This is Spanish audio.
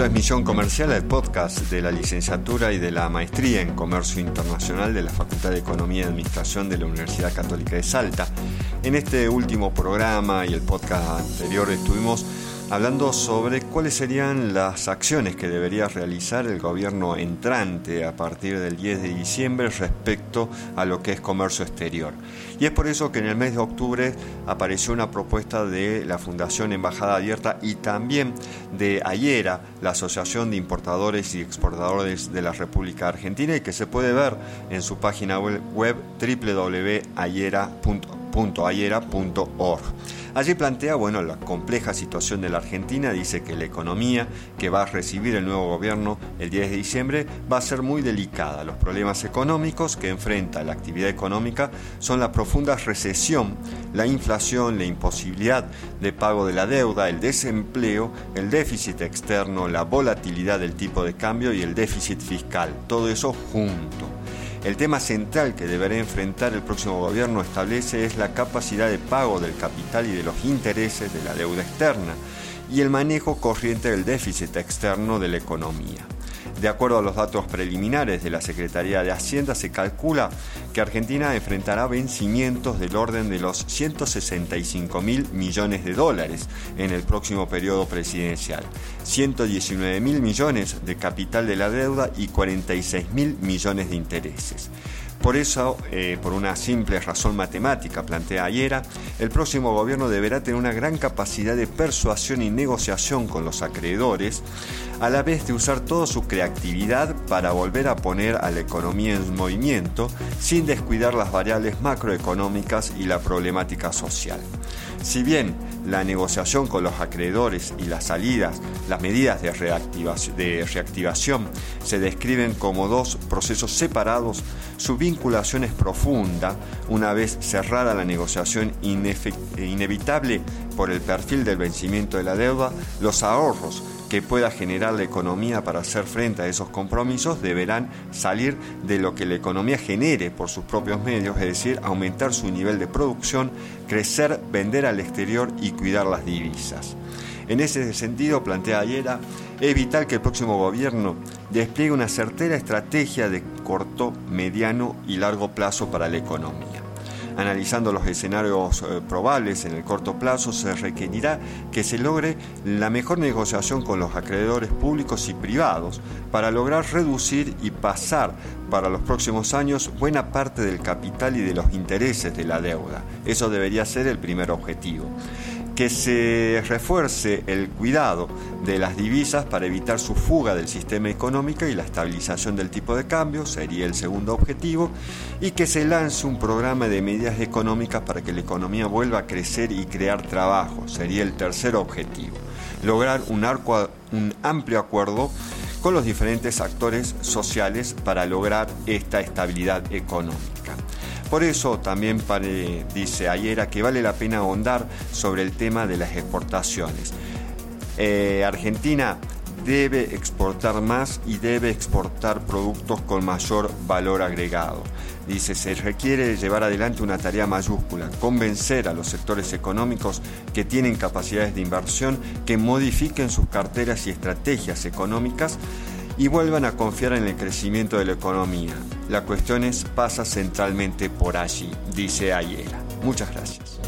Esto es Misión Comercial, el podcast de la licenciatura y de la maestría en Comercio Internacional de la Facultad de Economía y Administración de la Universidad Católica de Salta. En este último programa y el podcast anterior estuvimos hablando sobre cuáles serían las acciones que debería realizar el gobierno entrante a partir del 10 de diciembre respecto a lo que es comercio exterior. Y es por eso que en el mes de octubre apareció una propuesta de la Fundación Embajada Abierta y también de Ayera, la Asociación de Importadores y Exportadores de la República Argentina, y que se puede ver en su página web www.ayera.org. Allí plantea bueno, la compleja situación de la Argentina, dice que la economía que va a recibir el nuevo gobierno el 10 de diciembre va a ser muy delicada. Los problemas económicos que enfrenta la actividad económica son la profunda recesión, la inflación, la imposibilidad de pago de la deuda, el desempleo, el déficit externo, la volatilidad del tipo de cambio y el déficit fiscal. Todo eso junto. El tema central que deberá enfrentar el próximo gobierno establece es la capacidad de pago del capital y de los intereses de la deuda externa y el manejo corriente del déficit externo de la economía. De acuerdo a los datos preliminares de la Secretaría de Hacienda, se calcula que Argentina enfrentará vencimientos del orden de los 165 mil millones de dólares en el próximo periodo presidencial, 119 mil millones de capital de la deuda y 46 mil millones de intereses. Por eso, eh, por una simple razón matemática, plantea Ayera, el próximo gobierno deberá tener una gran capacidad de persuasión y negociación con los acreedores, a la vez de usar toda su creatividad para volver a poner a la economía en movimiento, sin descuidar las variables macroeconómicas y la problemática social. Si bien la negociación con los acreedores y las salidas, las medidas de reactivación, se describen como dos procesos separados, su vinculación es profunda una vez cerrada la negociación inevitable por el perfil del vencimiento de la deuda, los ahorros que pueda generar la economía para hacer frente a esos compromisos deberán salir de lo que la economía genere por sus propios medios, es decir, aumentar su nivel de producción, crecer, vender al exterior y cuidar las divisas. En ese sentido, plantea Ayera, es vital que el próximo gobierno despliegue una certera estrategia de corto, mediano y largo plazo para la economía. Analizando los escenarios eh, probables en el corto plazo, se requerirá que se logre la mejor negociación con los acreedores públicos y privados para lograr reducir y pasar para los próximos años buena parte del capital y de los intereses de la deuda. Eso debería ser el primer objetivo que se refuerce el cuidado de las divisas para evitar su fuga del sistema económico y la estabilización del tipo de cambio, sería el segundo objetivo, y que se lance un programa de medidas económicas para que la economía vuelva a crecer y crear trabajo, sería el tercer objetivo. Lograr un, un amplio acuerdo con los diferentes actores sociales para lograr esta estabilidad económica. Por eso también dice Ayera que vale la pena ahondar sobre el tema de las exportaciones. Eh, Argentina debe exportar más y debe exportar productos con mayor valor agregado. Dice, se requiere llevar adelante una tarea mayúscula, convencer a los sectores económicos que tienen capacidades de inversión que modifiquen sus carteras y estrategias económicas y vuelvan a confiar en el crecimiento de la economía. La cuestión es, pasa centralmente por allí, dice Ayera. Muchas gracias.